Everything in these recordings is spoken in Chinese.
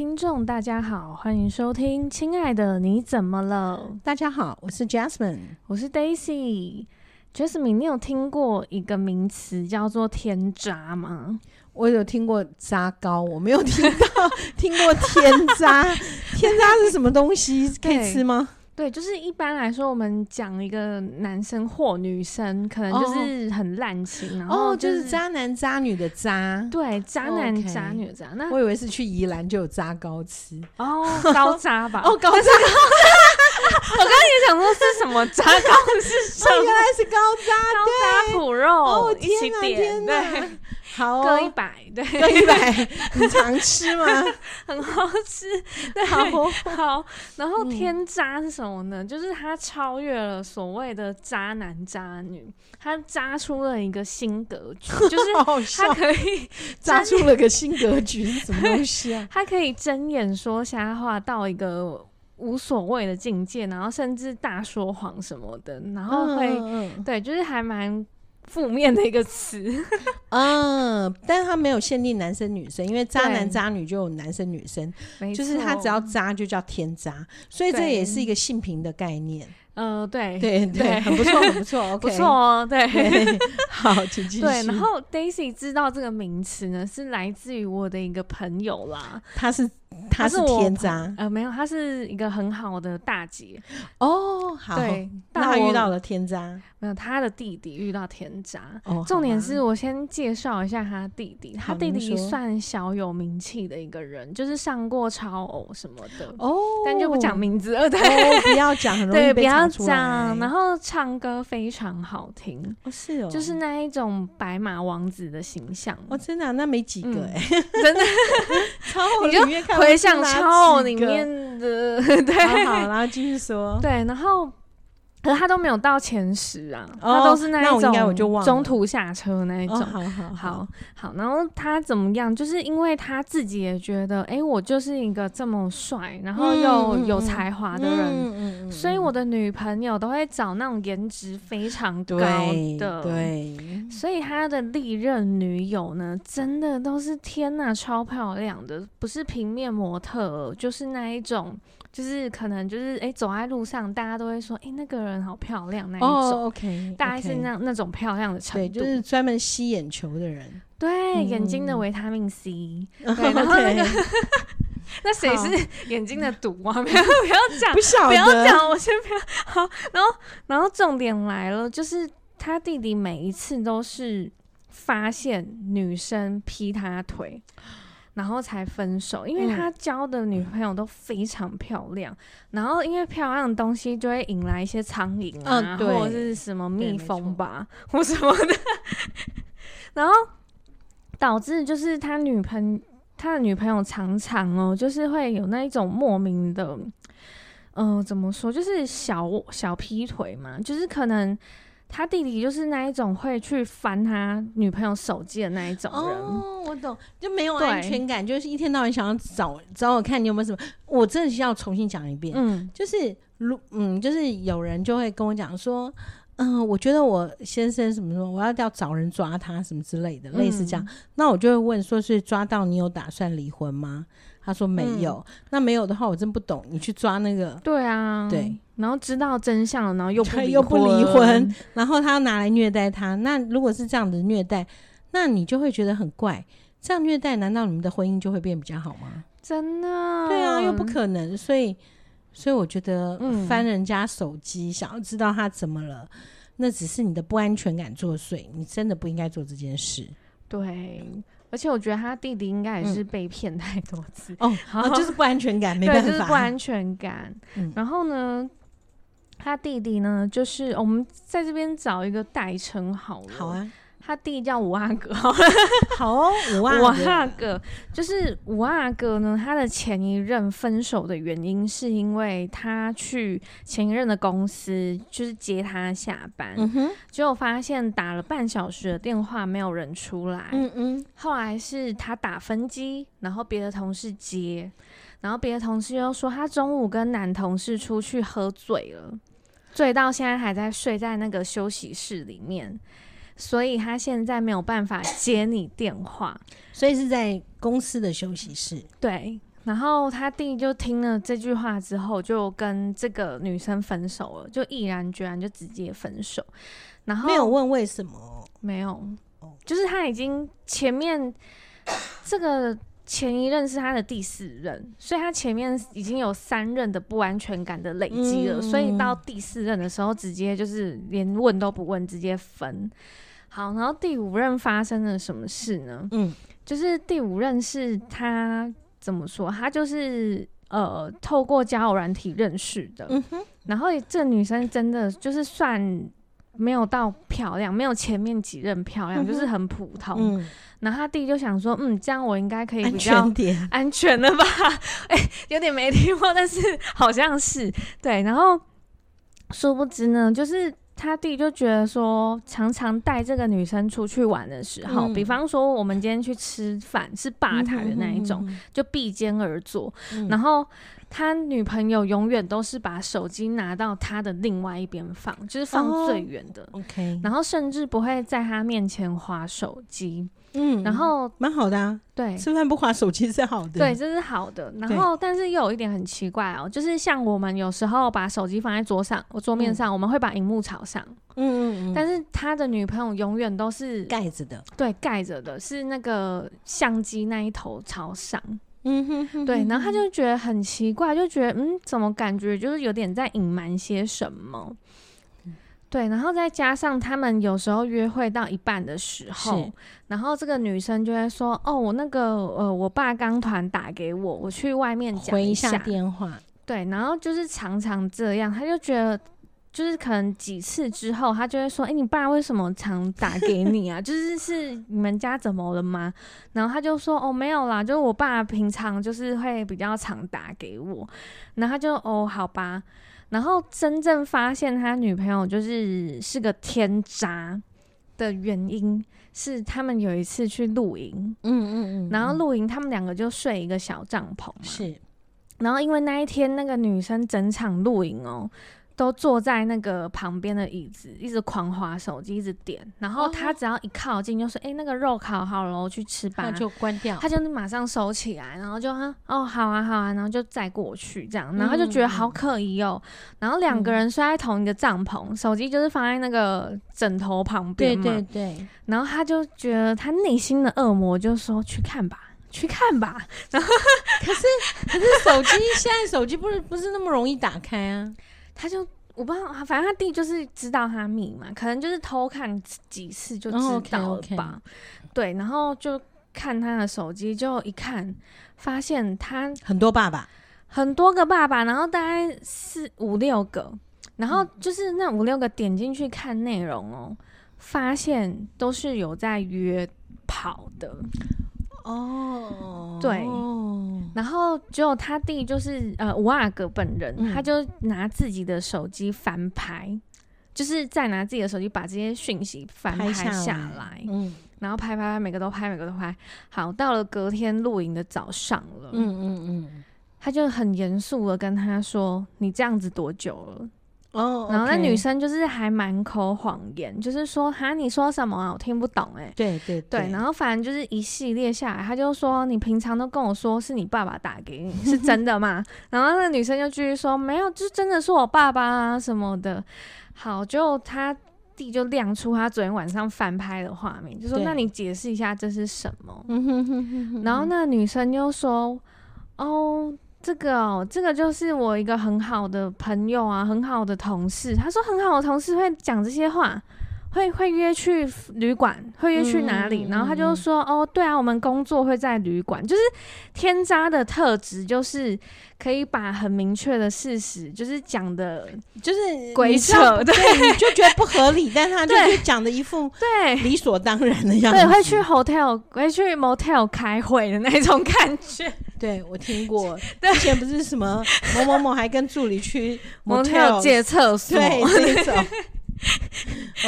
听众大家好，欢迎收听《亲爱的你怎么了》。大家好，我是 Jasmine，我是 Daisy。Jasmine，你有听过一个名词叫做“天渣”吗？我有听过渣糕，我没有听到 听过天渣。天渣是什么东西？可以吃吗？对，就是一般来说，我们讲一个男生或女生，可能就是很滥情，然后、就是、哦，就是渣男渣女的渣，对，渣男渣女的渣。那我以为是去宜兰就有渣糕吃哦，高渣吧？哦，高渣。我刚刚也想说是什么渣糕是什么？哦，原来是高渣，高渣脯肉，哦，一起点，对。好、哦，各一百，对，各一百，你常吃吗？很好吃，对，好，好。然后天渣是什么呢？嗯、就是他超越了所谓的渣男渣女，他渣出了一个新格局，就是他可以渣出了个新格局是什么东西啊？他可以睁眼说瞎话到一个无所谓的境界，然后甚至大说谎什么的，然后会，嗯嗯对，就是还蛮。负面的一个词，嗯，但是他没有限定男生女生，因为渣男渣女就有男生女生，就是他只要渣就叫天渣，所以这也是一个性平的概念。呃，对。对对，很不错，很不错 不错哦，对，对。好，请继续。对，然后 Daisy 知道这个名词呢，是来自于我的一个朋友啦，他是。他是天渣，呃，没有，他是一个很好的大姐哦。好，对，那他遇到了天渣，没有，他的弟弟遇到天渣。哦，重点是我先介绍一下他弟弟，他弟弟算小有名气的一个人，就是上过超偶什么的哦，但就不讲名字了，对，哦、不要讲，很容易被讲出来。然后唱歌非常好听，哦，是哦，就是那一种白马王子的形象。哦，真的、啊，那没几个哎、真的，超偶里面看。回想超偶里面的，对，好，好，然后继续说，对，然后。可是他都没有到前十啊，哦、他都是那一种中途下车那一种。哦、好好好好，然后他怎么样？就是因为他自己也觉得，哎、欸，我就是一个这么帅，然后又有才华的人，嗯嗯嗯、所以我的女朋友都会找那种颜值非常高的。对，所以他的历任女友呢，真的都是天呐，超漂亮的，不是平面模特，就是那一种。就是可能就是哎、欸，走在路上，大家都会说哎、欸，那个人好漂亮那一种。Oh, OK. 大概是那那种漂亮的程度，对，就是专门吸眼球的人。对，嗯、眼睛的维他命 C。对，然后那个 那谁是眼睛的毒啊？不要不要讲，不要讲，我先不要。好，然后然后重点来了，就是他弟弟每一次都是发现女生劈他腿。然后才分手，因为他交的女朋友都非常漂亮，嗯、然后因为漂亮的东西就会引来一些苍蝇啊，嗯、或者是什么蜜蜂吧，或什么的，然后导致就是他女朋他的女朋友常常哦，就是会有那一种莫名的，嗯、呃，怎么说，就是小小劈腿嘛，就是可能。他弟弟就是那一种会去翻他女朋友手机的那一种人。哦，我懂，就没有安全感，就是一天到晚想要找找我看你有没有什么。我真的需要重新讲一遍，嗯，就是如嗯，就是有人就会跟我讲说，嗯、呃，我觉得我先生什么什么，我要要找人抓他什么之类的，嗯、类似这样。那我就会问说，是抓到你有打算离婚吗？他说没有，嗯、那没有的话，我真不懂。你去抓那个，对啊，对，然后知道真相，然后又不又不离婚，然后他拿来虐待他。那如果是这样的虐待，那你就会觉得很怪。这样虐待，难道你们的婚姻就会变比较好吗？真的？对啊，又不可能。所以，所以我觉得翻人家手机，嗯、想要知道他怎么了，那只是你的不安全感作祟。你真的不应该做这件事。对。而且我觉得他弟弟应该也是被骗太多次、嗯、哦，就是不安全感，没办法，对，就是不安全感。嗯、然后呢，他弟弟呢，就是我们在这边找一个代称好了，好啊。他弟叫五阿哥，好哦，五阿哥，五阿哥就是五阿哥呢。他的前一任分手的原因是因为他去前一任的公司，就是接他下班，嗯哼，结果发现打了半小时的电话没有人出来，嗯嗯，后来是他打分机，然后别的同事接，然后别的同事又说他中午跟男同事出去喝醉了，醉到现在还在睡在那个休息室里面。所以他现在没有办法接你电话，所以是在公司的休息室。对，然后他弟就听了这句话之后，就跟这个女生分手了，就毅然决然就直接分手。然后没有问为什么，没有，就是他已经前面这个前一任是他的第四任，所以他前面已经有三任的不安全感的累积了，嗯、所以到第四任的时候，直接就是连问都不问，直接分。好，然后第五任发生了什么事呢？嗯，就是第五任是他。怎么说？他就是呃，透过交友软体认识的。嗯哼。然后这女生真的就是算没有到漂亮，没有前面几任漂亮，嗯、就是很普通。嗯。然后他弟就想说，嗯，这样我应该可以比较安全了吧？哎、欸，有点没听过，但是好像是对。然后殊不知呢，就是。他弟就觉得说，常常带这个女生出去玩的时候，嗯、比方说我们今天去吃饭是吧台的那一种，嗯、哼哼哼就并肩而坐，嗯、然后他女朋友永远都是把手机拿到他的另外一边放，就是放最远的。哦、OK，然后甚至不会在他面前划手机。嗯，然后蛮好的啊，对，吃饭不滑手机是好的，对，这是好的。然后，但是又有一点很奇怪哦，就是像我们有时候把手机放在桌上，我桌面上，我们会把荧幕朝上，嗯嗯嗯，但是他的女朋友永远都是盖着的，对，盖着的，是那个相机那一头朝上，嗯哼哼，对，然后他就觉得很奇怪，就觉得嗯，怎么感觉就是有点在隐瞒些什么。对，然后再加上他们有时候约会到一半的时候，然后这个女生就会说：“哦，我那个呃，我爸刚团打给我，我去外面讲一下，回一下电话。”对，然后就是常常这样，他就觉得就是可能几次之后，他就会说：“哎，你爸为什么常打给你啊？就是是你们家怎么了吗？”然后他就说：“哦，没有啦，就是我爸平常就是会比较常打给我。”然后他就：“哦，好吧。”然后真正发现他女朋友就是是个天渣的原因是，他们有一次去露营，嗯嗯嗯，然后露营他们两个就睡一个小帐篷，是，然后因为那一天那个女生整场露营哦。都坐在那个旁边的椅子，一直狂滑手机，一直点。然后他只要一靠近，就说：“哎、欸，那个肉烤好了，我去吃吧。”他就关掉，他就马上收起来，然后就啊，哦，好啊，好啊，然后就再过去这样。然后他就觉得好可疑哦。嗯、然后两个人睡在同一个帐篷，嗯、手机就是放在那个枕头旁边嘛。对对对。然后他就觉得他内心的恶魔就说：“去看吧，去看吧。”然后可是可是手机现在手机不是不是那么容易打开啊。他就我不知道，反正他弟就是知道他密码，可能就是偷看几次就知道了吧。Oh, okay, okay. 对，然后就看他的手机，就一看发现他很多爸爸，很多个爸爸，然后大概四五六个，然后就是那五六个点进去看内容哦，发现都是有在约跑的。哦，对，然后只有他弟就是呃五阿哥本人，嗯、他就拿自己的手机翻拍，就是再拿自己的手机把这些讯息翻拍下来，下来。嗯，然后拍拍拍，每个都拍，每个都拍。好，到了隔天露营的早上了，嗯嗯嗯，他就很严肃的跟他说：“你这样子多久了？”哦，oh, okay. 然后那女生就是还满口谎言，就是说哈，你说什么啊？我听不懂哎、欸。对对对，对，然后反正就是一系列下来，他就说你平常都跟我说是你爸爸打给你，是真的吗？然后那女生就继续说没有，就真的是我爸爸啊什么的。好，就他弟就亮出他昨天晚上翻拍的画面，就说那你解释一下这是什么？然后那女生就说哦。这个哦，这个就是我一个很好的朋友啊，很好的同事。他说很好的同事会讲这些话，会会约去旅馆，会约去哪里？嗯、然后他就说：“嗯、哦，对啊，我们工作会在旅馆。”就是天渣的特质，就是可以把很明确的事实，就是讲的，就是鬼扯，对，你就觉得不合理，但他就讲的一副对理所当然的样子，对，会去 hotel，会去 motel 开会的那种感觉。对，我听过，之前不是什么某某某还跟助理去 motel 借厕所，对，这种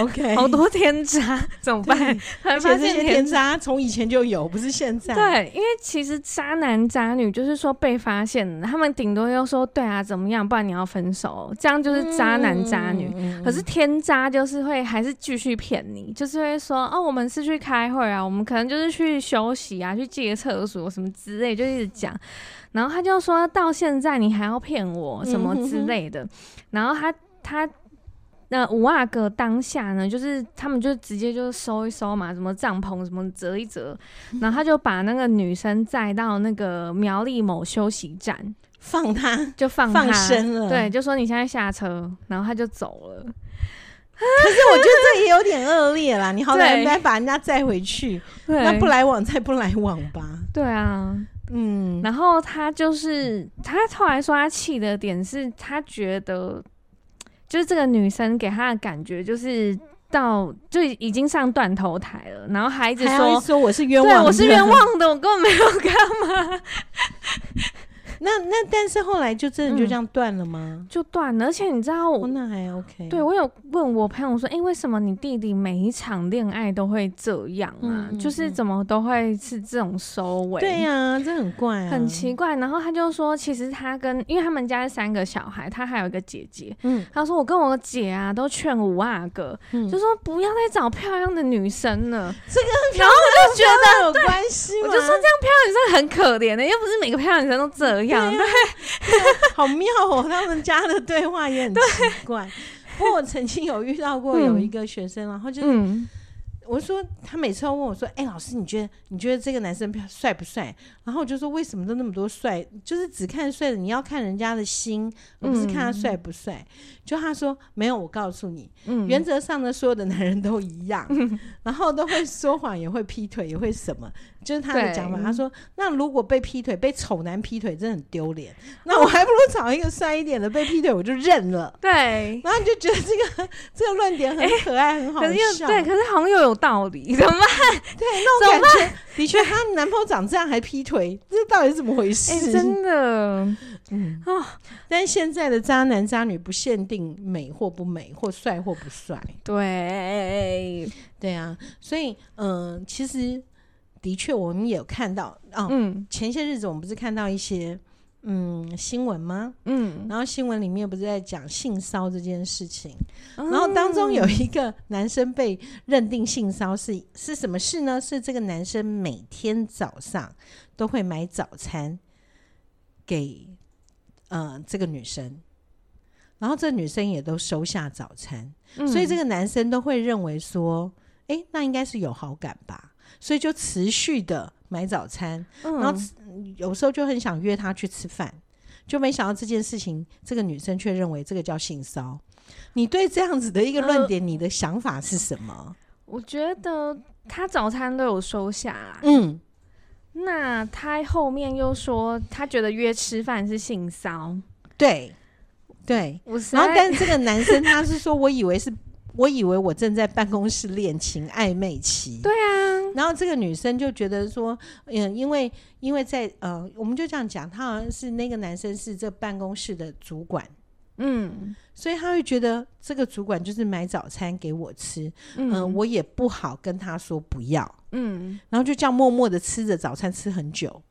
OK，好多天渣 怎么办？而且这些天渣从以前就有，不是现在。对，因为其实渣男渣女就是说被发现，他们顶多又说对啊怎么样，不然你要分手，这样就是渣男渣女。嗯、可是天渣就是会还是继续骗你，就是会说哦，我们是去开会啊，我们可能就是去休息啊，去借厕所什么之类，就一直讲。然后他就说到现在你还要骗我什么之类的。嗯、哼哼然后他他。那五阿哥当下呢，就是他们就直接就收一收嘛，什么帐篷什么折一折，然后他就把那个女生载到那个苗栗某休息站，放他就放他放生了，对，就说你现在下车，然后他就走了。可是我觉得这也有点恶劣啦，你好歹应该把人家载回去，对那不来往再不来往吧。对啊，嗯，然后他就是他后来说他气的点是他觉得。就是这个女生给他的感觉，就是到就已经上断头台了，然后还一直说说我是冤枉的，对，我是冤枉的，我根本没有干嘛。那那但是后来就真的就这样断了吗？嗯、就断了，而且你知道我、哦、那还 OK。对，我有问我朋友说，哎、欸，为什么你弟弟每一场恋爱都会这样啊？就是怎么都会是这种收尾？对呀、啊，这很怪啊，很奇怪。然后他就说，其实他跟因为他们家是三个小孩，他还有一个姐姐。嗯，他说我跟我姐啊都劝五阿哥，嗯、就说不要再找漂亮的女生了。这个然后我就觉得有关系，我就说这样漂亮女生很可怜的、欸，又不是每个漂亮女生都这样。好妙哦！他们家的对话也很奇怪。不过我曾经有遇到过有一个学生，然后就是。嗯我说，他每次要问我说：“哎、欸，老师，你觉得你觉得这个男生帅不帅？”然后我就说：“为什么都那么多帅？就是只看帅的，你要看人家的心，而不是看他帅不帅。嗯”就他说：“没有，我告诉你，嗯、原则上呢，所有的男人都一样，嗯、然后都会说谎，也会劈腿，也会什么，就是他的讲法。对他说：那如果被劈腿，被丑男劈腿，真的很丢脸。那我还不如找一个帅一点的被劈腿，我就认了。对，然后你就觉得这个这个论点很可爱，欸、很好笑。对，可是好像又有。道理，怎么办？对，那我感觉的确，她男朋友长这样还劈腿，这到底是怎么回事？欸、真的，嗯哦，但现在的渣男渣女不限定美或不美，或帅或不帅。对，对啊，所以嗯、呃，其实的确我们也有看到啊，哦、嗯，前些日子我们不是看到一些。嗯，新闻吗？嗯，然后新闻里面不是在讲性骚这件事情，嗯、然后当中有一个男生被认定性骚是是什么事呢？是这个男生每天早上都会买早餐给呃这个女生，然后这女生也都收下早餐，嗯、所以这个男生都会认为说，哎，那应该是有好感吧，所以就持续的。买早餐，嗯、然后有时候就很想约他去吃饭，就没想到这件事情，这个女生却认为这个叫性骚。你对这样子的一个论点，呃、你的想法是什么？我觉得他早餐都有收下啦，嗯，那他后面又说他觉得约吃饭是性骚，对对，然后但是这个男生他是说，我以为是。我以为我正在办公室恋情暧昧期，对啊，然后这个女生就觉得说，嗯，因为因为在呃，我们就这样讲，他好像是那个男生是这办公室的主管，嗯，所以他会觉得这个主管就是买早餐给我吃，嗯、呃，我也不好跟他说不要，嗯，然后就这样默默的吃着早餐吃很久。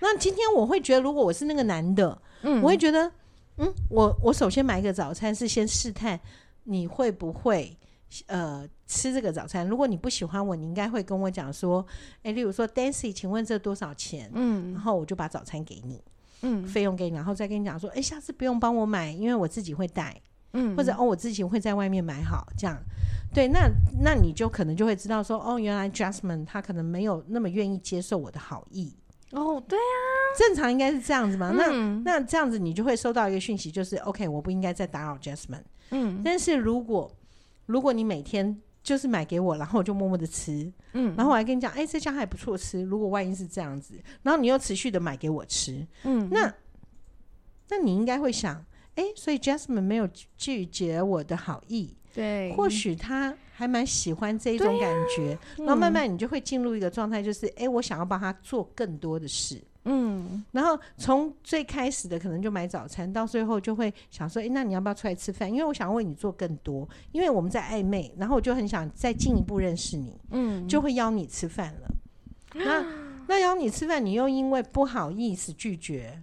那今天我会觉得，如果我是那个男的，嗯，我会觉得，嗯，我我首先买一个早餐是先试探。你会不会呃吃这个早餐？如果你不喜欢我，你应该会跟我讲说，诶，例如说，Dancy，请问这多少钱？嗯，然后我就把早餐给你，嗯，费用给你，然后再跟你讲说，诶，下次不用帮我买，因为我自己会带，嗯，或者哦，我自己会在外面买好，这样，对，那那你就可能就会知道说，哦，原来 Jasmine 他可能没有那么愿意接受我的好意。哦，对啊，正常应该是这样子嘛。嗯、那那这样子你就会收到一个讯息，就是 OK，我不应该再打扰 Jasmine。嗯，但是如果如果你每天就是买给我，然后我就默默的吃，嗯，然后我还跟你讲，哎、欸，这家还不错吃。如果万一是这样子，然后你又持续的买给我吃，嗯，那那你应该会想，哎、欸，所以 Jasmine 没有拒绝我的好意，对，或许他还蛮喜欢这一种感觉，啊。嗯、然后慢慢你就会进入一个状态，就是，哎、欸，我想要帮他做更多的事，嗯，然后从最开始的可能就买早餐，到最后就会想说，哎，那你要不要出来吃饭？因为我想为你做更多，因为我们在暧昧，然后我就很想再进一步认识你，嗯，就会邀你吃饭了。那 那邀你吃饭，你又因为不好意思拒绝，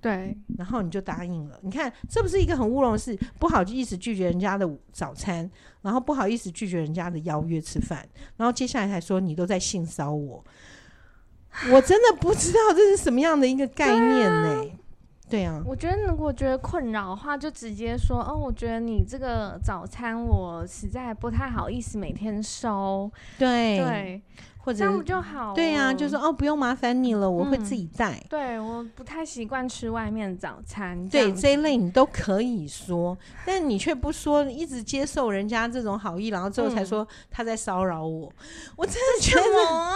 对，然后你就答应了。你看，这不是一个很乌龙的事，不好意思拒绝人家的早餐，然后不好意思拒绝人家的邀约吃饭，然后接下来还说你都在性骚我。我真的不知道这是什么样的一个概念呢？对啊，我觉得如果觉得困扰的话，就直接说哦，我觉得你这个早餐我实在不太好意思每天收。对对，或者这样不就好。对啊，就说哦，不用麻烦你了，我会自己带。对，我不太习惯吃外面早餐。对，这一类你都可以说，但你却不说，一直接受人家这种好意，然后最后才说他在骚扰我。我真的觉得啊，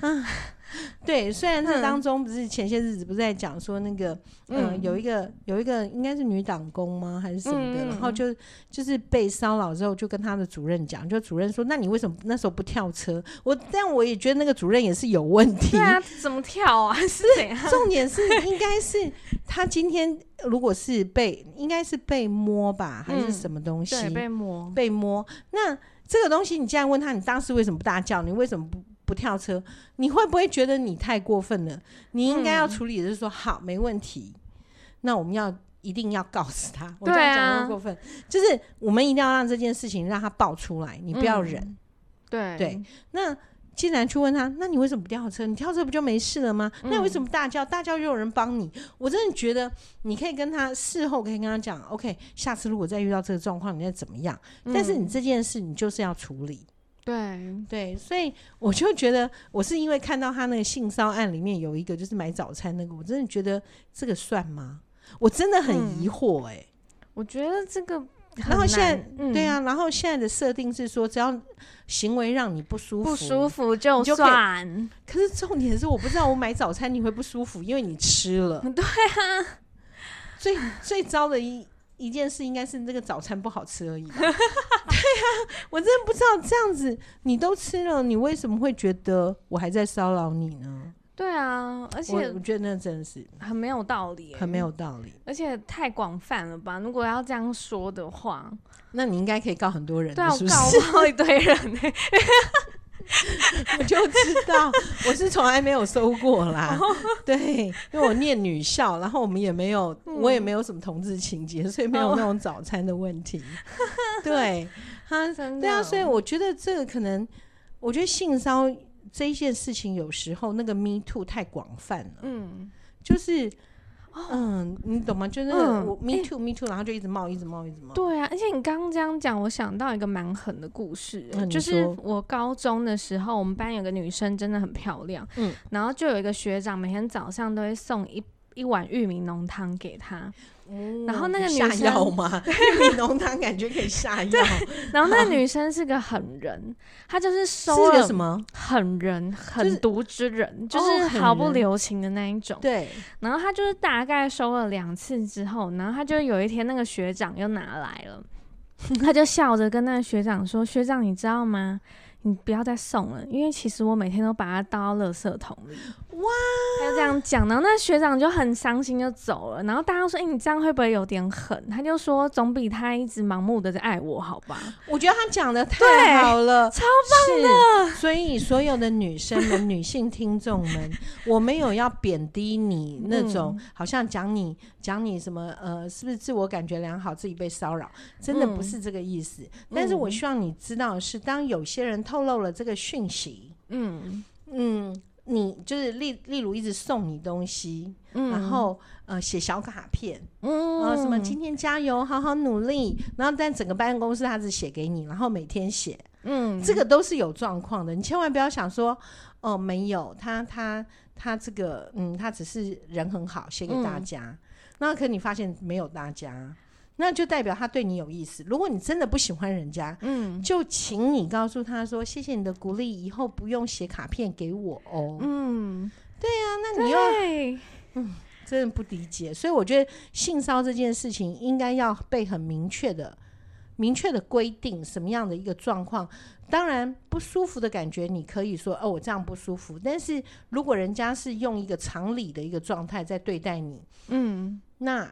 嗯。对，虽然这当中不是前些日子不是在讲说那个，嗯、呃，有一个有一个应该是女党工吗，还是什么的，嗯、然后就就是被骚扰之后，就跟他的主任讲，就主任说，那你为什么那时候不跳车？我但我也觉得那个主任也是有问题，对啊，怎么跳啊？是重点是应该是他今天如果是被应该是被摸吧，还是什么东西？嗯、对，被摸，被摸。那这个东西你既然问他，你当时为什么不大叫？你为什么不？不跳车，你会不会觉得你太过分了？你应该要处理的是说，嗯、好，没问题。那我们要一定要告诉他，我这样讲过过分，就是我们一定要让这件事情让他爆出来，你不要忍。嗯、对对，那既然去问他，那你为什么不跳车？你跳车不就没事了吗？嗯、那为什么大叫？大叫就有人帮你。我真的觉得你可以跟他事后可以跟他讲，OK，下次如果再遇到这个状况，你再怎么样？嗯、但是你这件事你就是要处理。对对，所以我就觉得，我是因为看到他那个性骚案里面有一个就是买早餐那个，我真的觉得这个算吗？我真的很疑惑哎、欸嗯。我觉得这个，然后现在、嗯、对啊，然后现在的设定是说，只要行为让你不舒服，不舒服就算。可，可是重点是，我不知道我买早餐你会不舒服，因为你吃了。对啊，最最糟的一。一件事应该是那个早餐不好吃而已。对呀、啊，我真的不知道这样子你都吃了，你为什么会觉得我还在骚扰你呢？对啊，而且我，我觉得那真的是很没有道理，很没有道理，而且太广泛了吧？如果要这样说的话，那你应该可以告很多人，对啊，是不是？告一堆人呢。我就知道，我是从来没有收过啦。对，因为我念女校，然后我们也没有，我也没有什么同志情节，所以没有那种早餐的问题。对，他，对啊，所以我觉得这个可能，我觉得性骚这一件事情，有时候那个 me too 太广泛了。嗯，就是。嗯，你懂吗？就是我、嗯、me too、欸、me too，然后就一直冒，一直冒，一直冒。对啊，而且你刚刚这样讲，我想到一个蛮狠的故事，嗯、就是我高中的时候，我们班有个女生真的很漂亮，嗯，然后就有一个学长每天早上都会送一一碗玉米浓汤给她。然后那个女生下药吗？玉米浓汤感觉可以下药。然后那个女生是个狠人，她就是收了什么狠人、狠毒之人，就是毫不留情的那一种。对。然后她就是大概收了两次之后，然后她就有一天那个学长又拿来了，她就笑着跟那个学长说：“学长，你知道吗？”你不要再送了，因为其实我每天都把它倒到垃圾桶里。哇！他就这样讲，然后那学长就很伤心就走了。然后大家说：“哎、欸，你这样会不会有点狠？”他就说：“总比他一直盲目的在爱我好吧？”我觉得他讲的太好了，超棒的。所以所有的女生们、女性听众们，我没有要贬低你那种，嗯、好像讲你讲你什么呃，是不是自我感觉良好，自己被骚扰？真的不是这个意思。嗯、但是我希望你知道的是，当有些人透露了这个讯息，嗯嗯。你就是例例如一直送你东西，嗯、然后呃写小卡片，嗯，然后什么今天加油，好好努力，然后但整个办公室他只写给你，然后每天写，嗯，这个都是有状况的，你千万不要想说哦没有他他他这个嗯他只是人很好写给大家，那、嗯、可你发现没有大家。那就代表他对你有意思。如果你真的不喜欢人家，嗯，就请你告诉他说：“谢谢你的鼓励，以后不用写卡片给我哦。”嗯，对呀、啊，那你又嗯，真的不理解。所以我觉得性骚这件事情应该要被很明确的明确的规定什么样的一个状况。当然不舒服的感觉，你可以说哦，我这样不舒服。但是如果人家是用一个常理的一个状态在对待你，嗯，那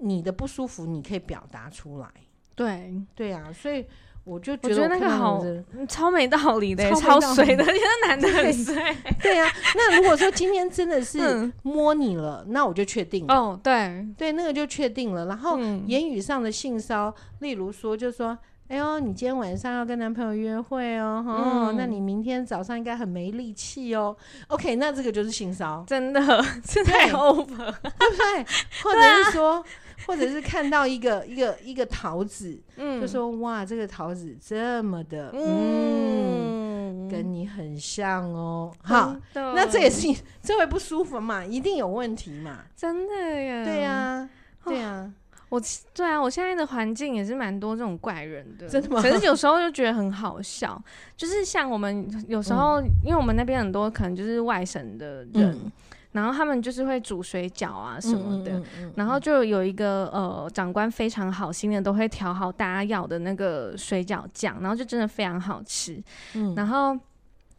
你的不舒服你可以表达出来。对对啊，所以。我就觉得，那个好超没道理的，超水的，那男的很水。对呀、啊，那如果说今天真的是摸你了，嗯、那我就确定了。哦，对对，那个就确定了。然后言语上的性骚，例如说，就说：“哎呦，你今天晚上要跟男朋友约会哦，那你明天早上应该很没力气哦。”OK，那这个就是性骚，真的，是太 over，对不对？或者是说。或者是看到一个一个一个桃子，嗯，就说哇，这个桃子这么的，嗯，跟你很像哦，好，那这也是你 这会不舒服嘛，一定有问题嘛，真的呀，对呀，对呀，我对啊，我现在的环境也是蛮多这种怪人的，真的吗？可是有时候就觉得很好笑，就是像我们有时候，因为我们那边很多可能就是外省的人。然后他们就是会煮水饺啊什么的，然后就有一个呃长官非常好心的，都会调好大家要的那个水饺酱，然后就真的非常好吃。嗯、然后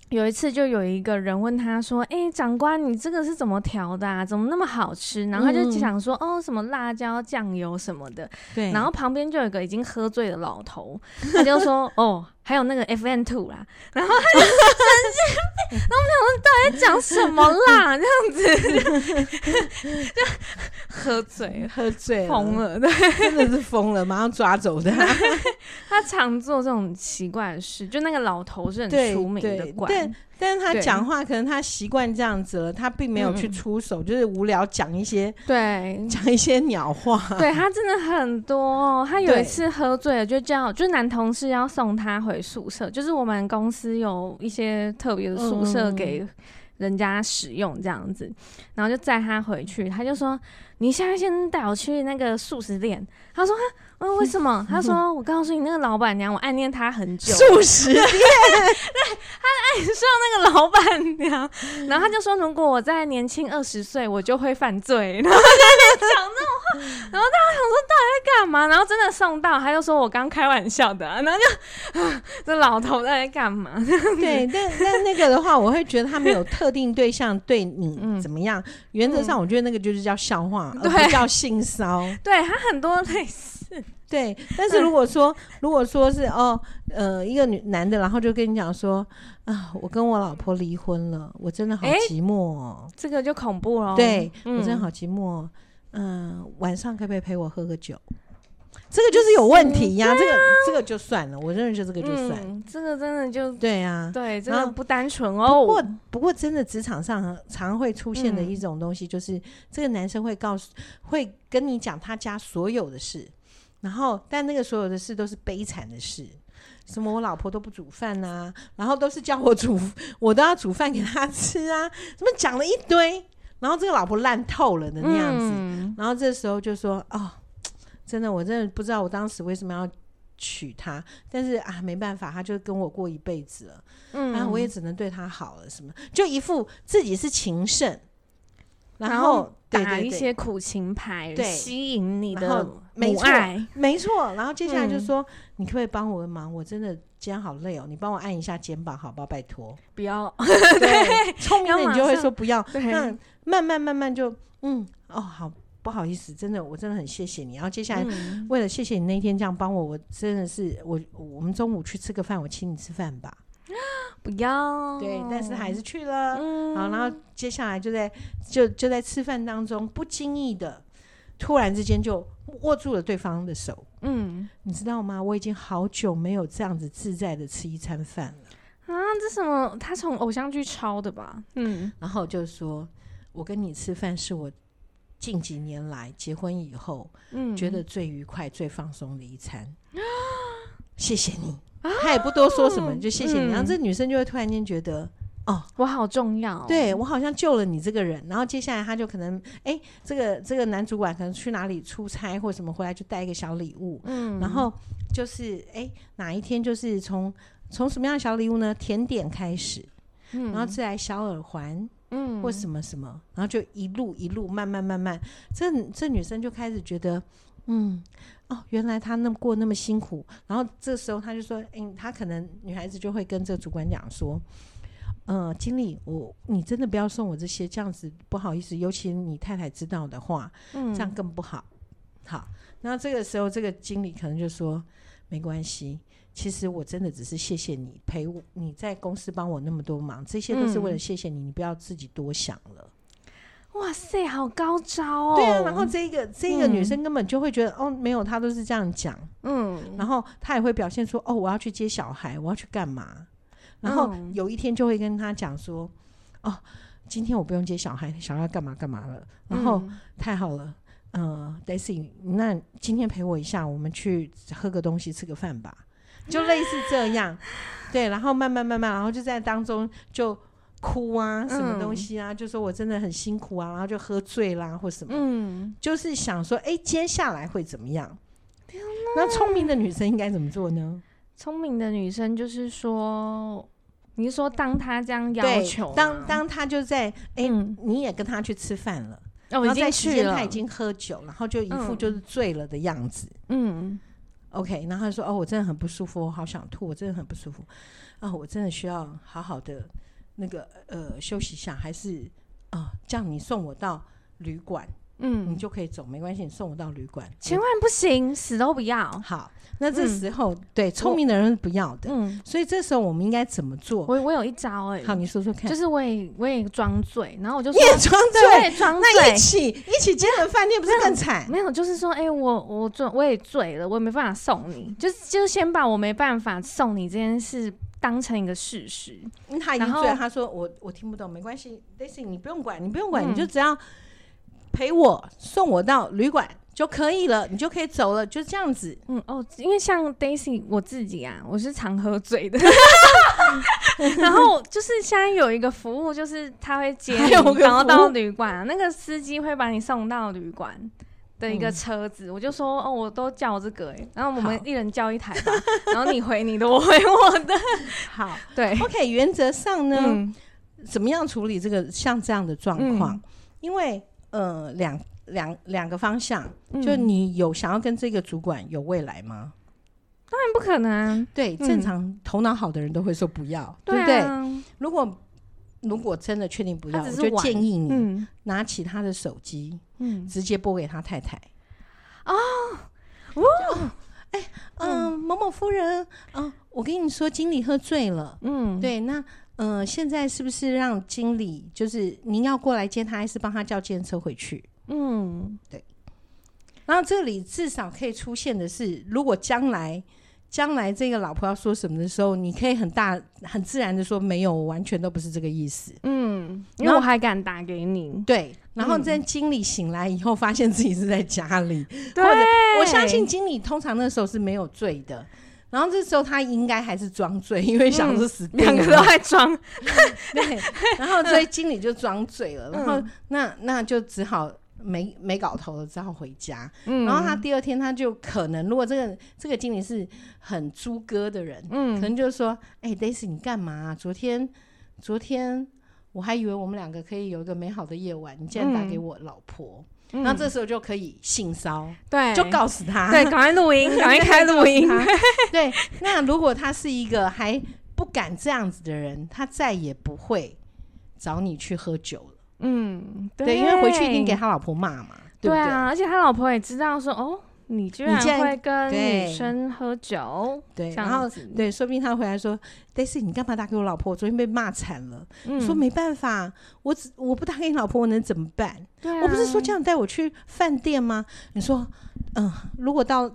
有一次就有一个人问他说：“哎，长官，你这个是怎么调的啊？怎么那么好吃？”然后他就想说：“嗯、哦，什么辣椒酱油什么的。”对。然后旁边就有一个已经喝醉的老头，他就说：“ 哦。”还有那个 FN Two 啦，然后他就神经病，然后我们想说到底在讲什么啦？这样子就喝醉，喝醉疯了，对，真的是疯了，马上抓走他。他常做这种奇怪的事，就那个老头是很出名的怪。但是他讲话可能他习惯这样子了，他并没有去出手，就是无聊讲一些，对，讲一些鸟话。对，他真的很多哦。他有一次喝醉了，就叫就男同事要送他回宿舍，就是我们公司有一些特别的宿舍给人家使用这样子，然后就载他回去，他就说：“你现在先带我去那个素食店。”他说：“嗯，为什么？” 他说：“我告诉你，那个老板娘，我暗恋她很久。”数十年，对，他爱上那个老板娘，然后他就说：“如果我在年轻二十岁，我就会犯罪。”然后他就讲那种话，然后大家想说到底在干嘛？然后真的送到，他就说我刚开玩笑的，然后就 这老头在干嘛？对，但但那个的话，我会觉得他没有特定对象对你怎么样。原则上，我觉得那个就是叫笑话，而不叫性骚。对他很多。类似对，但是如果说如果说是哦，呃，一个女男的，然后就跟你讲说啊，我跟我老婆离婚了，我真的好寂寞哦，这个就恐怖了。对，我真的好寂寞，嗯，晚上可不可以陪我喝个酒？这个就是有问题呀，这个这个就算了，我认为就这个就算，这个真的就对呀，对，真的不单纯哦。不过不过，真的职场上常会出现的一种东西，就是这个男生会告诉会。跟你讲他家所有的事，然后但那个所有的事都是悲惨的事，什么我老婆都不煮饭呐、啊，然后都是叫我煮，我都要煮饭给他吃啊，怎么讲了一堆，然后这个老婆烂透了的那样子，嗯、然后这时候就说哦，真的我真的不知道我当时为什么要娶她，但是啊没办法，他就跟我过一辈子了，嗯，然后我也只能对她好了，什么。就一副自己是情圣。然后打一些苦情牌，对，吸引你的母爱，没错。然后接下来就说：“你可不可以帮我个忙？我真的今天好累哦，你帮我按一下肩膀，好不好？拜托。”不要，对，聪明的你就会说不要。那慢慢慢慢就嗯哦，好不好意思，真的我真的很谢谢你。然后接下来为了谢谢你那天这样帮我，我真的是我我们中午去吃个饭，我请你吃饭吧。不要，对，但是还是去了。嗯，好，然后接下来就在就就在吃饭当中，不经意的，突然之间就握住了对方的手。嗯，你知道吗？我已经好久没有这样子自在的吃一餐饭了。啊，这什么？他从偶像剧抄的吧？嗯，然后就说，我跟你吃饭是我近几年来结婚以后，嗯，觉得最愉快、最放松的一餐。啊，谢谢你。他也不多说什么，就谢谢你。然后这女生就会突然间觉得，哦，我好重要，对我好像救了你这个人。然后接下来他就可能，哎，这个这个男主管可能去哪里出差或什么回来就带一个小礼物，嗯，然后就是哎哪一天就是从从什么样的小礼物呢？甜点开始，嗯，然后再来小耳环，嗯，或什么什么，然后就一路一路慢慢慢慢，这这女生就开始觉得。嗯，哦，原来他那么过那么辛苦。然后这时候他就说，哎、欸，他可能女孩子就会跟这个主管讲说，呃，经理，我你真的不要送我这些，这样子不好意思，尤其你太太知道的话，嗯，这样更不好。好，那这个时候这个经理可能就说，没关系。其实我真的只是谢谢你陪我，你在公司帮我那么多忙，这些都是为了谢谢你，嗯、你不要自己多想了。哇塞，好高招哦！对啊，然后这个这个女生根本就会觉得，嗯、哦，没有，她都是这样讲，嗯，然后她也会表现出，哦，我要去接小孩，我要去干嘛？然后有一天就会跟她讲说，哦，今天我不用接小孩，小孩干嘛干嘛了？然后、嗯、太好了，嗯、呃，Daisy，那今天陪我一下，我们去喝个东西，吃个饭吧。就类似这样，对，然后慢慢慢慢，然后就在当中就哭啊，什么东西啊，嗯、就说我真的很辛苦啊，然后就喝醉啦或什么，嗯，就是想说，哎，接下来会怎么样？那聪明的女生应该怎么做呢？聪明的女生就是说，你是说当她这样要求，当当她就在，哎、嗯，你也跟她去吃饭了，哦、然后在时间她已经喝酒，然后就一副就是醉了的样子，嗯。嗯 OK，然后他说：“哦，我真的很不舒服，我好想吐，我真的很不舒服，啊、哦，我真的需要好好的那个呃休息一下，还是啊，这样你送我到旅馆，嗯，你就可以走，没关系，你送我到旅馆，千万不行，死都不要。好。”那这时候，嗯、对聪明的人是不要的，嗯，所以这时候我们应该怎么做？我我有一招哎、欸，好，你说说看。就是我也我也装醉，然后我就说你也装醉，我也装醉，那一起一起接了饭店不是更惨？没有，就是说，哎、欸，我我醉，我也醉了，我也没办法送你，就是就是先把我没办法送你这件事当成一个事实。嗯、他已经醉了，他说我我听不懂，没关系，Daisy，你不用管，你不用管，嗯、你就只要陪我送我到旅馆。就可以了，你就可以走了，就这样子。嗯哦，因为像 Daisy 我自己啊，我是常喝醉的。然后就是现在有一个服务，就是他会接你，然后到旅馆，那个司机会把你送到旅馆的一个车子。嗯、我就说哦，我都叫这个哎、欸，然后我们一人叫一台吧，然后你回你的，我回我的。好，对，OK。原则上呢，嗯、怎么样处理这个像这样的状况？嗯、因为呃两。两两个方向，嗯、就你有想要跟这个主管有未来吗？当然不可能。对，嗯、正常头脑好的人都会说不要，对，啊、对不对？如果如果真的确定不要，我就建议你拿起他的手机，嗯，直接拨给他太太。哦，哦，哎，嗯、呃，某某夫人，嗯、呃，我跟你说，经理喝醉了，嗯，对，那嗯、呃，现在是不是让经理就是您要过来接他，还是帮他叫计程车回去？嗯，对。然后这里至少可以出现的是，如果将来将来这个老婆要说什么的时候，你可以很大很自然的说没有，完全都不是这个意思。嗯，因为我还敢打给你。对，然后在经理醒来以后，发现自己是在家里，对或者我相信经理通常那时候是没有醉的。然后这时候他应该还是装醉，因为想说死定了，两个都在装。对，然后所以经理就装醉了，然后那那就只好。没没搞头了，只好回家。嗯，然后他第二天他就可能，如果这个这个经理是很猪哥的人，嗯，可能就是说，哎，Daisy，你干嘛啊？昨天昨天我还以为我们两个可以有一个美好的夜晚，你竟然打给我老婆，嗯，然后这时候就可以性骚，对，就告诉他，对，赶快录音，赶快开录音。对，那如果他是一个还不敢这样子的人，他再也不会找你去喝酒了。嗯，对，对，因为回去一定给他老婆骂嘛，对不对？对啊，而且他老婆也知道说，哦，你居然会跟女生喝酒，对，然后对，说不定他回来说，Daisy，你干嘛打给我老婆？我昨天被骂惨了。嗯，说没办法，我只我不打给你老婆，我能怎么办？对啊，我不是说叫你带我去饭店吗？你说，嗯，如果到。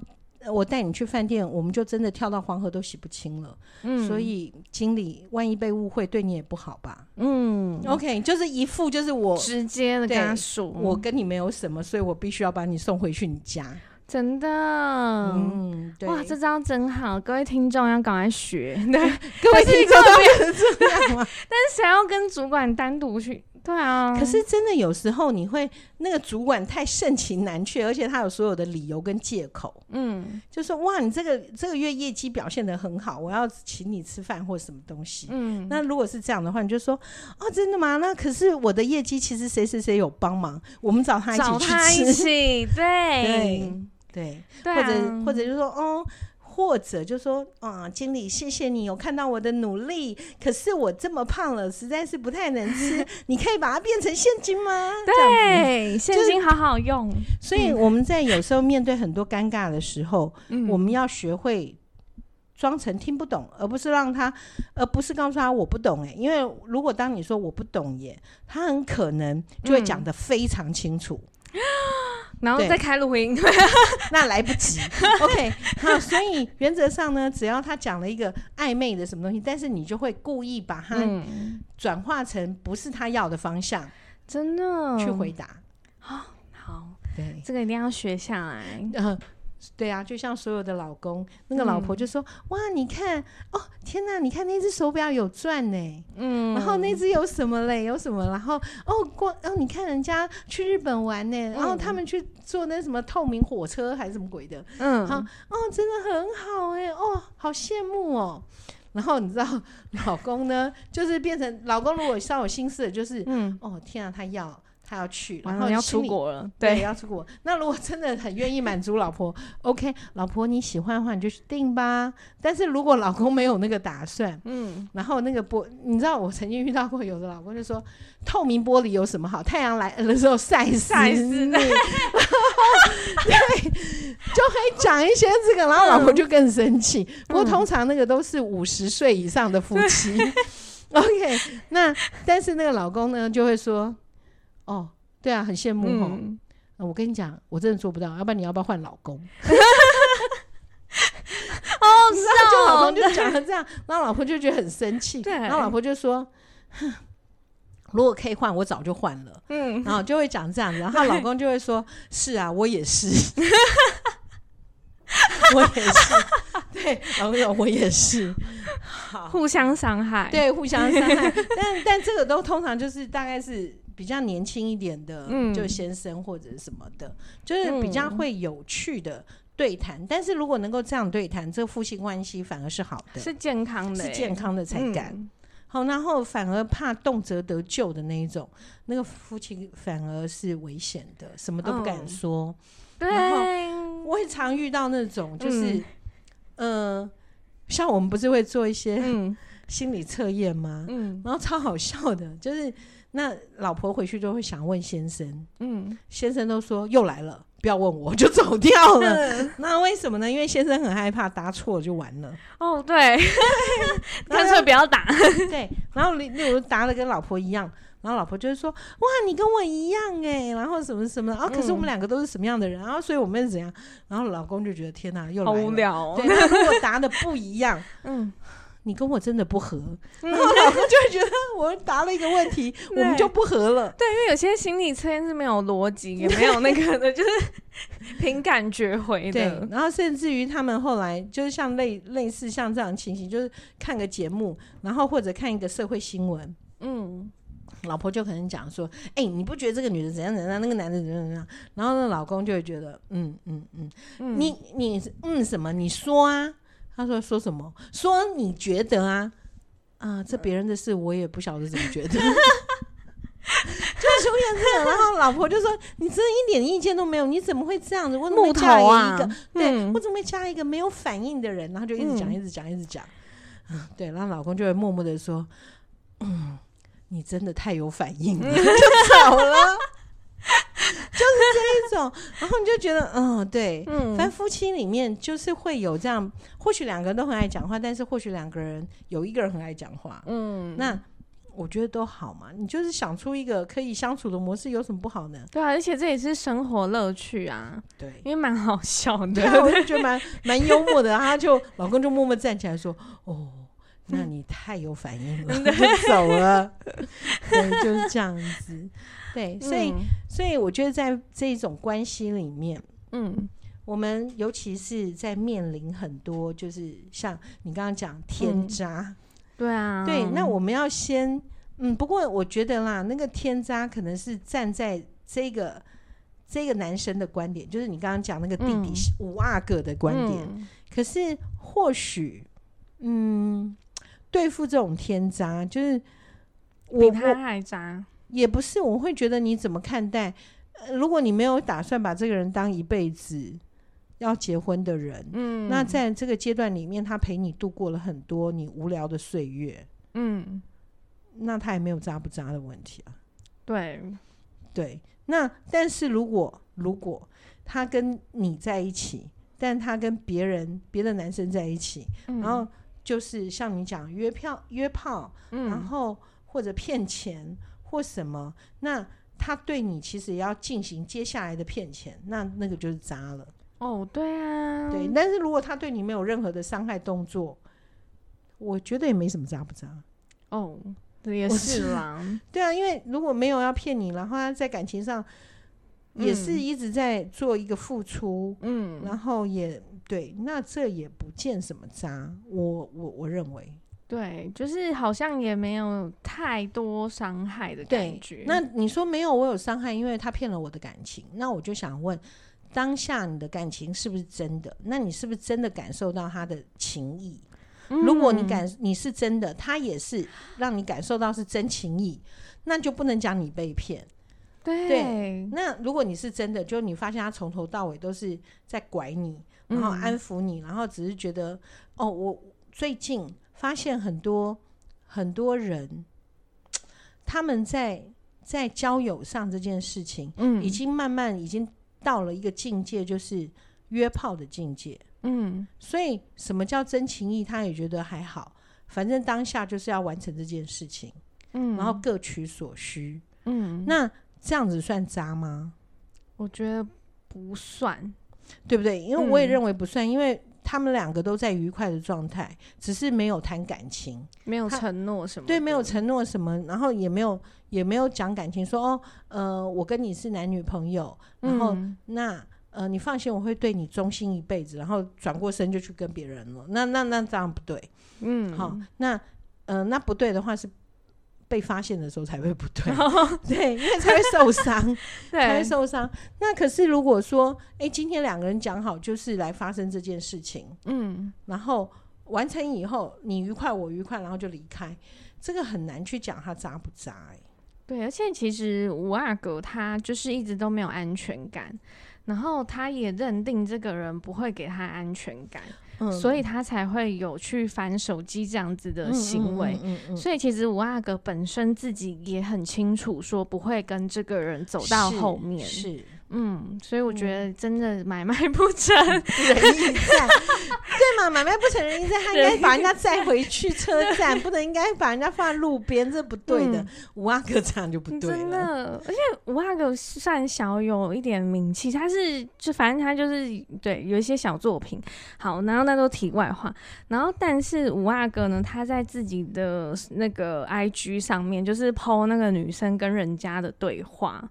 我带你去饭店，我们就真的跳到黄河都洗不清了。嗯，所以经理万一被误会，对你也不好吧？嗯，OK，就是一副就是我直接的跟他说，我跟你没有什么，所以我必须要把你送回去你家。真的，嗯，对，哇，这招真好，各位听众要赶快学。对，各位听众都变成这样吗？但是谁要跟主管单独去？对啊，可是真的有时候你会那个主管太盛情难却，而且他有所有的理由跟借口，嗯，就说哇，你这个这个月业绩表现的很好，我要请你吃饭或什么东西，嗯，那如果是这样的话，你就说哦，真的吗？那可是我的业绩其实谁谁谁有帮忙，我们找他一起去吃，找他一起，对。对对，对啊、或者或者就说，哦。或者就说啊，经理，谢谢你有看到我的努力，可是我这么胖了，实在是不太能吃。你可以把它变成现金吗？对，现金好好用。所以我们在有时候面对很多尴尬的时候，嗯、我们要学会装成听不懂，而不是让他，而不是告诉他我不懂。哎，因为如果当你说我不懂耶，他很可能就会讲得非常清楚。嗯然后再开录音，那来不及。OK，好，所以原则上呢，只要他讲了一个暧昧的什么东西，但是你就会故意把它转化成不是他要的方向，真的去回答。好，好，对，这个一定要学下来。呃对啊，就像所有的老公，那个老婆就说：“嗯、哇，你看哦，天哪，你看那只手表有钻呢，嗯，然后那只有什么嘞？有什么？然后哦，过哦，你看人家去日本玩呢，然后他们去坐那什么透明火车还是什么鬼的，嗯，好哦，真的很好哎，哦，好羡慕哦。然后你知道，老公呢，就是变成老公如果稍有心思的，就是嗯，哦，天啊，他要。”他要去，然后要出国了，对，要出国。那如果真的很愿意满足老婆，OK，老婆你喜欢的话，你就去订吧。但是如果老公没有那个打算，嗯，然后那个玻，你知道我曾经遇到过，有的老公就说，透明玻璃有什么好？太阳来的时候晒晒死你，对，就可以讲一些这个，然后老婆就更生气。嗯、不过通常那个都是五十岁以上的夫妻，OK，那但是那个老公呢就会说。哦，对啊，很羡慕哦。我跟你讲，我真的做不到，要不然你要不要换老公？哦，是啊，就老公就讲成这样，然后老婆就觉得很生气，然后老婆就说：“如果可以换，我早就换了。”嗯，然后就会讲这样子，然后老公就会说：“是啊，我也是，我也是。”对，老公说：“我也是。”好，互相伤害，对，互相伤害。但但这个都通常就是大概是。比较年轻一点的，嗯、就先生或者什么的，就是比较会有趣的对谈。嗯、但是如果能够这样对谈，这个夫妻关系反而是好的，是健康的，是健康的才敢。嗯、好，然后反而怕动辄得咎的那一种，那个夫妻反而是危险的，什么都不敢说。哦、然后我也常遇到那种，就是，嗯、呃，像我们不是会做一些心理测验吗？嗯，然后超好笑的，就是。那老婆回去就会想问先生，嗯，先生都说又来了，不要问我，就走掉了。嗯、那为什么呢？因为先生很害怕答错就完了。哦，对，干脆不要答。对，然后例例如答的跟老婆一样，然后老婆就会说：“哇，你跟我一样哎。”然后什么什么，啊可是我们两个都是什么样的人？然后所以我们是怎样？然后老公就觉得天哪，又来了，好无聊、哦。对，那如果答的不一样，嗯。你跟我真的不合，然后老公就会觉得我答了一个问题，我们就不合了。对，因为有些心理测验是没有逻辑，也没有那个的，就是 凭感觉回的。对，然后甚至于他们后来就是像类类似像这样情形，就是看个节目，然后或者看一个社会新闻，嗯，老婆就可能讲说：“哎，你不觉得这个女的怎样怎样，那个男的怎样怎样？”然后呢老公就会觉得：“嗯嗯嗯，你你嗯什么？你说啊。”他说：“说什么？说你觉得啊啊，这别人的事，我也不晓得怎么觉得。”就是出现这个，然后老婆就说：“你真的一点意见都没有，你怎么会这样子？我怎么会加一个？啊、对、嗯、我怎么会加一个没有反应的人？”然后就一直讲，一直讲，一直讲。嗯，对，然后老公就会默默的说：“嗯，你真的太有反应了。”就走了。然后你就觉得，嗯，对，嗯，反正夫妻里面就是会有这样，或许两个人都很爱讲话，但是或许两个人有一个人很爱讲话，嗯，那我觉得都好嘛，你就是想出一个可以相处的模式，有什么不好呢？对啊，而且这也是生活乐趣啊，对，因为蛮好笑的，对，我就觉得 蛮蛮幽默的，他就老公就默默站起来说，哦，那你太有反应了，就走了，对，就是这样子。对，所以，嗯、所以我觉得在这种关系里面，嗯，我们尤其是在面临很多，就是像你刚刚讲天。渣，嗯、对啊，对，那。我们要先，嗯，不过我觉得啦，那个天渣可能是站在这个这个男生的观点，就是你刚刚讲那个弟弟五阿哥的观点，嗯、可是或许，嗯，对付这种天渣，就是我比他还渣。也不是，我会觉得你怎么看待？呃，如果你没有打算把这个人当一辈子，要结婚的人，嗯，那在这个阶段里面，他陪你度过了很多你无聊的岁月，嗯，那他也没有渣不渣的问题啊。对，对，那但是如果如果他跟你在一起，但他跟别人别的男生在一起，嗯，然后就是像你讲约票约炮，嗯，然后或者骗钱或什么，那他对你其实也要进行接下来的骗钱，那那个就是渣了。哦，对啊，对，但是如果他对你没有任何的伤害动作，我觉得也没什么渣不渣。哦，对，也是啦。对啊，因为如果没有要骗你，然后他在感情上也是一直在做一个付出，嗯，然后也对，那这也不见什么渣。我我我认为，对，就是好像也没有太多伤害的感觉。那你说没有，我有伤害，因为他骗了我的感情。那我就想问。当下你的感情是不是真的？那你是不是真的感受到他的情谊？嗯、如果你感你是真的，他也是让你感受到是真情谊，那就不能讲你被骗。对，对。那如果你是真的，就你发现他从头到尾都是在拐你，然后安抚你，嗯、然后只是觉得哦，我最近发现很多很多人，他们在在交友上这件事情，嗯，已经慢慢已经。到了一个境界，就是约炮的境界。嗯，所以什么叫真情意？他也觉得还好，反正当下就是要完成这件事情。嗯，然后各取所需。嗯，那这样子算渣吗？我觉得不算，对不对？因为我也认为不算，嗯，因为他们两个都在愉快的状态，只是没有谈感情，没有承诺什么，对，没有承诺什么，然后也没有。也没有讲感情，说哦，呃，我跟你是男女朋友，然后、嗯、那呃，你放心，我会对你忠心一辈子，然后转过身就去跟别人了，那那那这样不对，嗯，好，那呃，那不对的话是被发现的时候才会不对，哦、对，因为才会受伤，对才会受伤。那可是如果说，哎，今天两个人讲好就是来发生这件事情，嗯，然后完成以后你愉快我愉快，然后就离开，这个很难去讲他渣不渣、欸，哎。对，而且其实五阿哥他就是一直都没有安全感，然后他也认定这个人不会给他安全感，嗯、所以他才会有去翻手机这样子的行为。所以其实五阿哥本身自己也很清楚，说不会跟这个人走到后面。是。是嗯，所以我觉得真的买卖不成仁义在，对嘛？买卖不成仁义在，他应该把人家载回去车站，不能应该把人家放在路边，这不对的。五阿哥这样就不对了。真的，而且五阿哥算小有一点名气，他是就反正他就是对有一些小作品。好，然后那都题外话。然后但是五阿哥呢，他在自己的那个 IG 上面就是 po 那个女生跟人家的对话。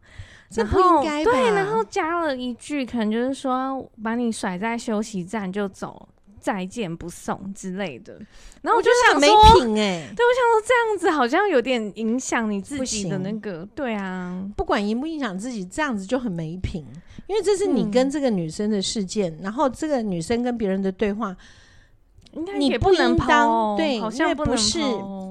这不应该吧？对，然后加了一句，可能就是说把你甩在休息站就走，再见不送之类的。然后我就想说，没品哎，对，我想说这样子好像有点影响你自己的那个，对啊，不管影不影响自己，这样子就很没品，因为这是你跟这个女生的事件，嗯、然后这个女生跟别人的对话。你不能当对，好像不是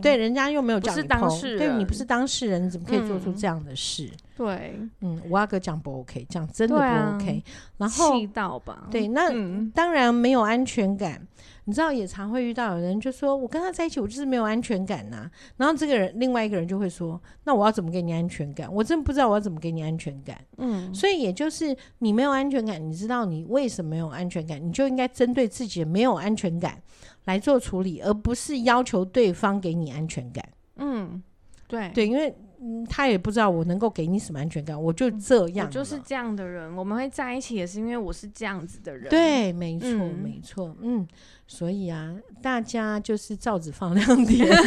对，人家又没有讲你当事人，对，你不是当事人，你怎么可以做出这样的事？对，嗯，五阿哥讲不 OK，讲真的不 OK，然后气到吧？对，那当然没有安全感。你知道，也常会遇到有人就说：“我跟他在一起，我就是没有安全感呐。”然后这个人，另外一个人就会说：“那我要怎么给你安全感？我真不知道我要怎么给你安全感。”嗯，所以也就是你没有安全感，你知道你为什么没有安全感，你就应该针对自己的没有安全感来做处理，而不是要求对方给你安全感。嗯，对对，因为。嗯，他也不知道我能够给你什么安全感，我就这样，我就是这样的人。我们会在一起也是因为我是这样子的人。对，没错，嗯、没错，嗯，所以啊，大家就是罩子放亮点。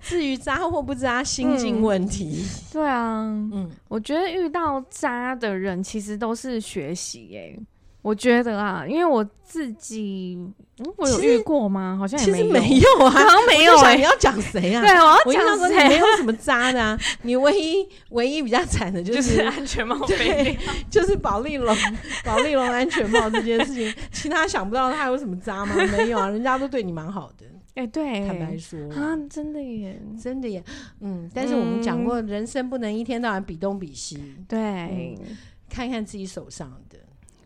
至于渣或不渣，心境问题。嗯、对啊，嗯，我觉得遇到渣的人，其实都是学习耶、欸。我觉得啊，因为我自己，嗯，我有遇过吗？好像也没有，没有啊，好像没有、欸。你要讲谁啊？对，我要讲谁？没有什么渣的啊，你唯一唯一比较惨的就是，就是安全帽对，就是保丽龙 保丽龙安全帽这件事情。其他想不到他有什么渣吗？没有啊，人家都对你蛮好的。哎、欸，对，坦白说啊，真的耶，真的耶。嗯，但是我们讲过，人生不能一天到晚比东比西。对、嗯，看看自己手上的。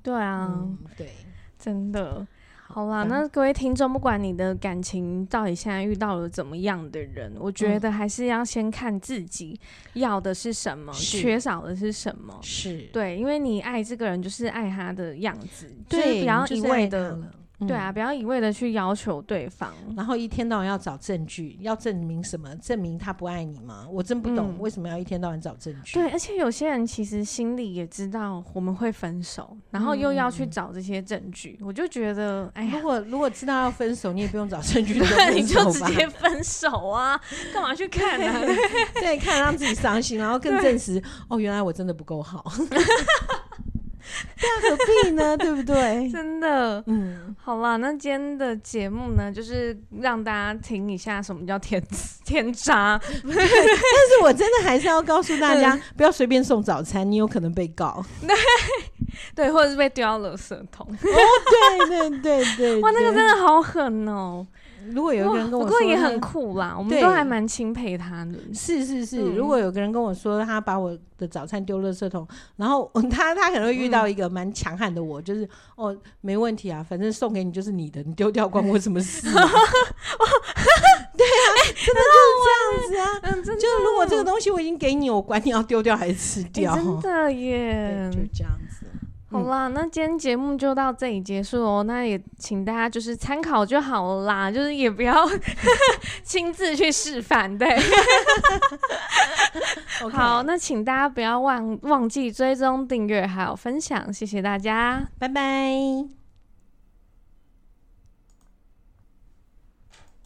对啊，嗯、对，真的。好啦，那各位听众，不管你的感情到底现在遇到了怎么样的人，我觉得还是要先看自己要的是什么，是缺少的是什么。是对，因为你爱这个人，就是爱他的样子，对，不要一味的。对啊，不要一味的去要求对方，然后一天到晚要找证据，要证明什么？证明他不爱你吗？我真不懂为什么要一天到晚找证据。对，而且有些人其实心里也知道我们会分手，然后又要去找这些证据，我就觉得，哎，如果如果知道要分手，你也不用找证据，你就直接分手啊，干嘛去看呢？对，看让自己伤心，然后更证实哦，原来我真的不够好。这样何必呢？对不对？真的，嗯，好啦，那今天的节目呢，就是让大家听一下什么叫天天渣。但是我真的还是要告诉大家，不要随便送早餐，你有可能被告。对，对，或者是被丢到垃圾桶。哦，对对对对，对，哇，那个真的好狠哦。如果有一个人跟我说，不过也很酷啦，我们都还蛮钦佩他的。是是是，如果有个人跟我说他把我的早餐丢垃圾桶，然后他 他可能会遇到一个蛮强悍的我，就是哦没问题啊，反正送给你就是你的，你丢掉关我什么事？对啊，真的就是这样子啊。嗯，就是如果这个东西我已经给你，我管你要丢掉还是吃掉。真的耶，就这样子。好啦，那今天节目就到这里结束哦。那也请大家就是参考就好了啦，就是也不要 亲自去示范，对。Okay. 好，那请大家不要忘忘记追踪、订阅还有分享，谢谢大家，拜拜。